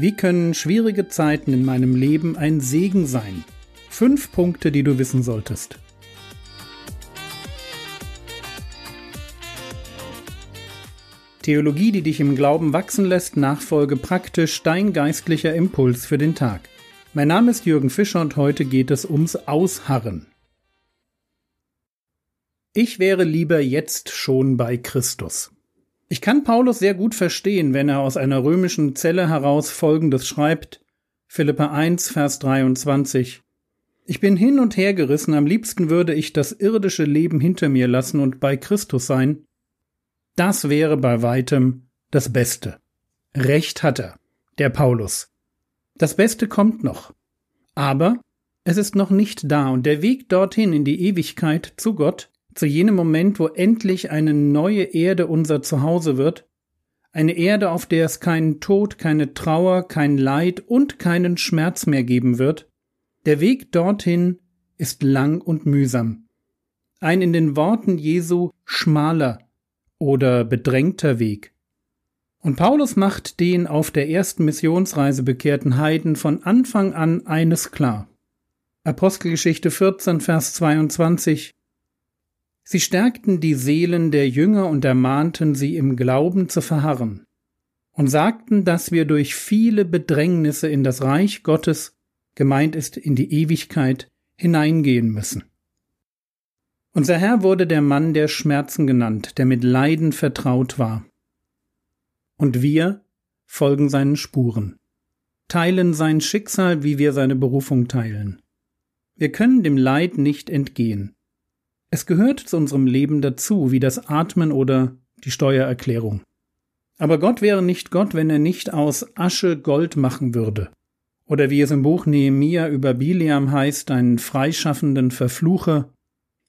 Wie können schwierige Zeiten in meinem Leben ein Segen sein? Fünf Punkte, die du wissen solltest. Theologie, die dich im Glauben wachsen lässt, Nachfolge praktisch, dein geistlicher Impuls für den Tag. Mein Name ist Jürgen Fischer und heute geht es ums Ausharren. Ich wäre lieber jetzt schon bei Christus. Ich kann Paulus sehr gut verstehen, wenn er aus einer römischen Zelle heraus Folgendes schreibt. Philippa 1, Vers 23. Ich bin hin und her gerissen, am liebsten würde ich das irdische Leben hinter mir lassen und bei Christus sein. Das wäre bei weitem das Beste. Recht hat er, der Paulus. Das Beste kommt noch. Aber es ist noch nicht da und der Weg dorthin in die Ewigkeit zu Gott zu jenem Moment, wo endlich eine neue Erde unser Zuhause wird, eine Erde, auf der es keinen Tod, keine Trauer, kein Leid und keinen Schmerz mehr geben wird, der Weg dorthin ist lang und mühsam. Ein in den Worten Jesu schmaler oder bedrängter Weg. Und Paulus macht den auf der ersten Missionsreise bekehrten Heiden von Anfang an eines klar. Apostelgeschichte 14, Vers 22 Sie stärkten die Seelen der Jünger und ermahnten sie im Glauben zu verharren und sagten, dass wir durch viele Bedrängnisse in das Reich Gottes, gemeint ist in die Ewigkeit, hineingehen müssen. Unser Herr wurde der Mann der Schmerzen genannt, der mit Leiden vertraut war. Und wir folgen seinen Spuren, teilen sein Schicksal, wie wir seine Berufung teilen. Wir können dem Leid nicht entgehen. Es gehört zu unserem Leben dazu, wie das Atmen oder die Steuererklärung. Aber Gott wäre nicht Gott, wenn er nicht aus Asche Gold machen würde. Oder wie es im Buch Nehemia über Biliam heißt, einen freischaffenden Verflucher,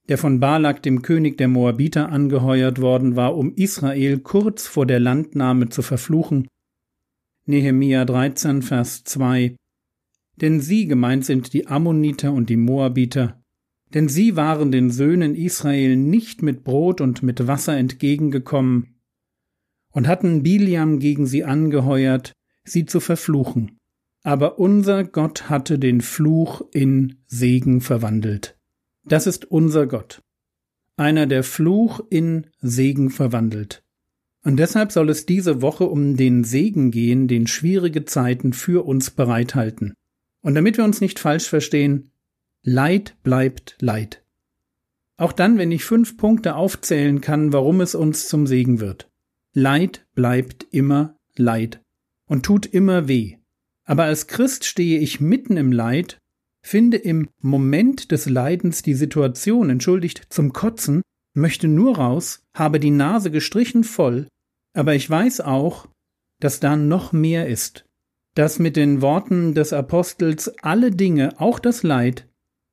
der von Balak, dem König der Moabiter, angeheuert worden war, um Israel kurz vor der Landnahme zu verfluchen. Nehemia 13, Vers 2 Denn sie gemeint sind die Ammoniter und die Moabiter, denn sie waren den Söhnen Israel nicht mit Brot und mit Wasser entgegengekommen und hatten Biliam gegen sie angeheuert, sie zu verfluchen. Aber unser Gott hatte den Fluch in Segen verwandelt. Das ist unser Gott. Einer, der Fluch in Segen verwandelt. Und deshalb soll es diese Woche um den Segen gehen, den schwierige Zeiten für uns bereithalten. Und damit wir uns nicht falsch verstehen, Leid bleibt Leid. Auch dann, wenn ich fünf Punkte aufzählen kann, warum es uns zum Segen wird. Leid bleibt immer Leid und tut immer weh. Aber als Christ stehe ich mitten im Leid, finde im Moment des Leidens die Situation, entschuldigt, zum Kotzen, möchte nur raus, habe die Nase gestrichen voll, aber ich weiß auch, dass da noch mehr ist, dass mit den Worten des Apostels alle Dinge, auch das Leid,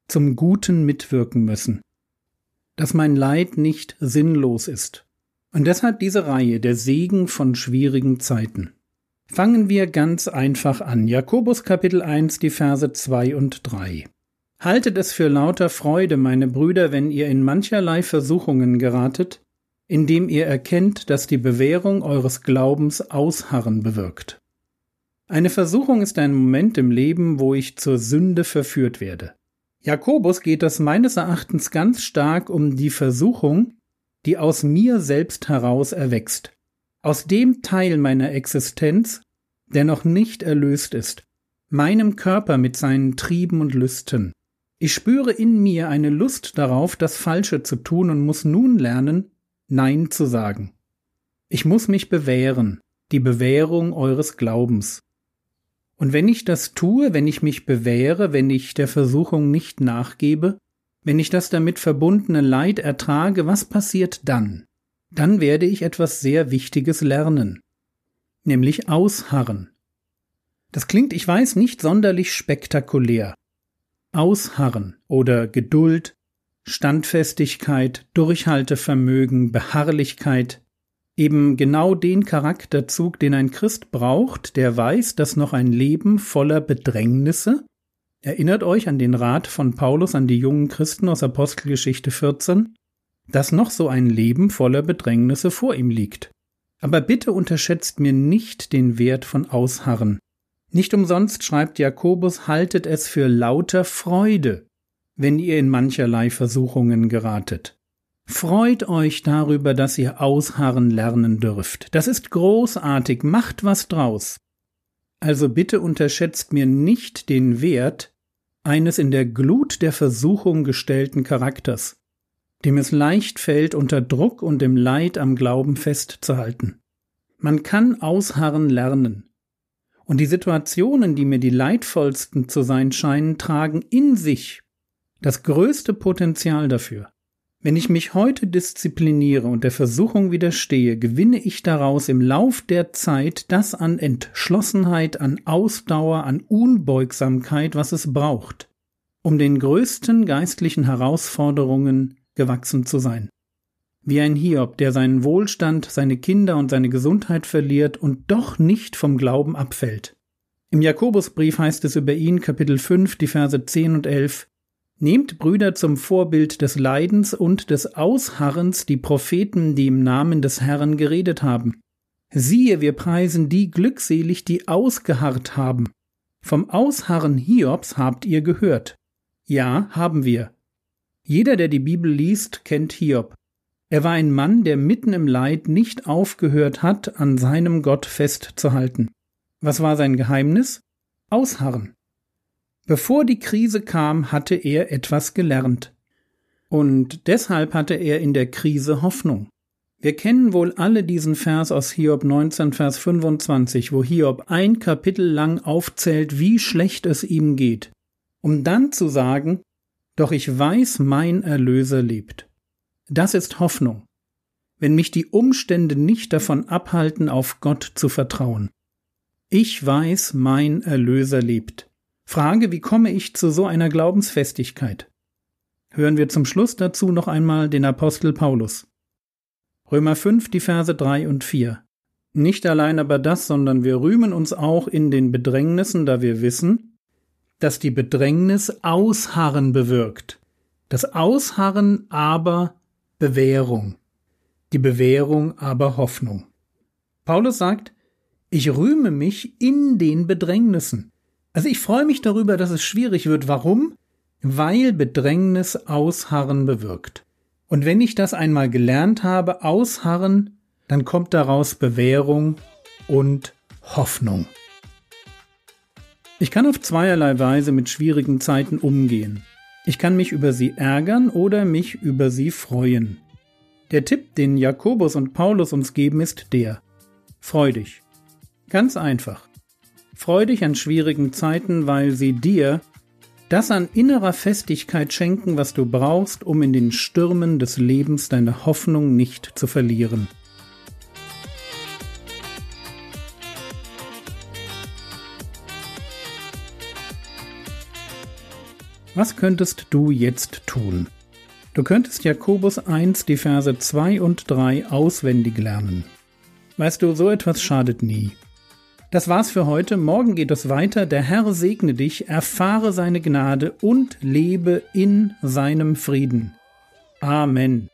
zum Guten mitwirken müssen, dass mein Leid nicht sinnlos ist. Und deshalb diese Reihe der Segen von schwierigen Zeiten. Fangen wir ganz einfach an. Jakobus Kapitel 1, die Verse 2 und 3. Haltet es für lauter Freude, meine Brüder, wenn ihr in mancherlei Versuchungen geratet, indem ihr erkennt, dass die Bewährung eures Glaubens Ausharren bewirkt. Eine Versuchung ist ein Moment im Leben, wo ich zur Sünde verführt werde. Jakobus geht es meines Erachtens ganz stark um die Versuchung, die aus mir selbst heraus erwächst, aus dem Teil meiner Existenz, der noch nicht erlöst ist, meinem Körper mit seinen Trieben und Lüsten. Ich spüre in mir eine Lust darauf, das Falsche zu tun und muss nun lernen, Nein zu sagen. Ich muss mich bewähren, die Bewährung eures Glaubens. Und wenn ich das tue, wenn ich mich bewähre, wenn ich der Versuchung nicht nachgebe, wenn ich das damit verbundene Leid ertrage, was passiert dann? Dann werde ich etwas sehr Wichtiges lernen, nämlich ausharren. Das klingt, ich weiß, nicht sonderlich spektakulär. Ausharren oder Geduld, Standfestigkeit, Durchhaltevermögen, Beharrlichkeit, eben genau den Charakterzug, den ein Christ braucht, der weiß, dass noch ein Leben voller Bedrängnisse, erinnert euch an den Rat von Paulus an die jungen Christen aus Apostelgeschichte 14, dass noch so ein Leben voller Bedrängnisse vor ihm liegt. Aber bitte unterschätzt mir nicht den Wert von Ausharren. Nicht umsonst schreibt Jakobus, haltet es für lauter Freude, wenn ihr in mancherlei Versuchungen geratet. Freut euch darüber, dass ihr ausharren lernen dürft. Das ist großartig, macht was draus. Also bitte unterschätzt mir nicht den Wert eines in der Glut der Versuchung gestellten Charakters, dem es leicht fällt, unter Druck und im Leid am Glauben festzuhalten. Man kann ausharren lernen. Und die Situationen, die mir die leidvollsten zu sein scheinen, tragen in sich das größte Potenzial dafür. Wenn ich mich heute diszipliniere und der Versuchung widerstehe, gewinne ich daraus im Lauf der Zeit das an Entschlossenheit, an Ausdauer, an Unbeugsamkeit, was es braucht, um den größten geistlichen Herausforderungen gewachsen zu sein. Wie ein Hiob, der seinen Wohlstand, seine Kinder und seine Gesundheit verliert und doch nicht vom Glauben abfällt. Im Jakobusbrief heißt es über ihn, Kapitel 5, die Verse 10 und 11, Nehmt Brüder zum Vorbild des Leidens und des Ausharrens die Propheten, die im Namen des Herrn geredet haben. Siehe, wir preisen die glückselig, die ausgeharrt haben. Vom Ausharren Hiobs habt ihr gehört. Ja, haben wir. Jeder, der die Bibel liest, kennt Hiob. Er war ein Mann, der mitten im Leid nicht aufgehört hat, an seinem Gott festzuhalten. Was war sein Geheimnis? Ausharren. Bevor die Krise kam, hatte er etwas gelernt. Und deshalb hatte er in der Krise Hoffnung. Wir kennen wohl alle diesen Vers aus Hiob 19, Vers 25, wo Hiob ein Kapitel lang aufzählt, wie schlecht es ihm geht, um dann zu sagen, doch ich weiß, mein Erlöser lebt. Das ist Hoffnung, wenn mich die Umstände nicht davon abhalten, auf Gott zu vertrauen. Ich weiß, mein Erlöser lebt. Frage, wie komme ich zu so einer Glaubensfestigkeit? Hören wir zum Schluss dazu noch einmal den Apostel Paulus. Römer 5, die Verse 3 und 4. Nicht allein aber das, sondern wir rühmen uns auch in den Bedrängnissen, da wir wissen, dass die Bedrängnis Ausharren bewirkt. Das Ausharren aber Bewährung. Die Bewährung aber Hoffnung. Paulus sagt, ich rühme mich in den Bedrängnissen. Also ich freue mich darüber, dass es schwierig wird. Warum? Weil Bedrängnis Ausharren bewirkt. Und wenn ich das einmal gelernt habe, Ausharren, dann kommt daraus Bewährung und Hoffnung. Ich kann auf zweierlei Weise mit schwierigen Zeiten umgehen. Ich kann mich über sie ärgern oder mich über sie freuen. Der Tipp, den Jakobus und Paulus uns geben, ist der. Freu dich. Ganz einfach. Freu dich an schwierigen Zeiten, weil sie dir das an innerer Festigkeit schenken, was du brauchst, um in den Stürmen des Lebens deine Hoffnung nicht zu verlieren. Was könntest du jetzt tun? Du könntest Jakobus 1, die Verse 2 und 3 auswendig lernen. Weißt du, so etwas schadet nie. Das war's für heute. Morgen geht es weiter. Der Herr segne dich, erfahre seine Gnade und lebe in seinem Frieden. Amen.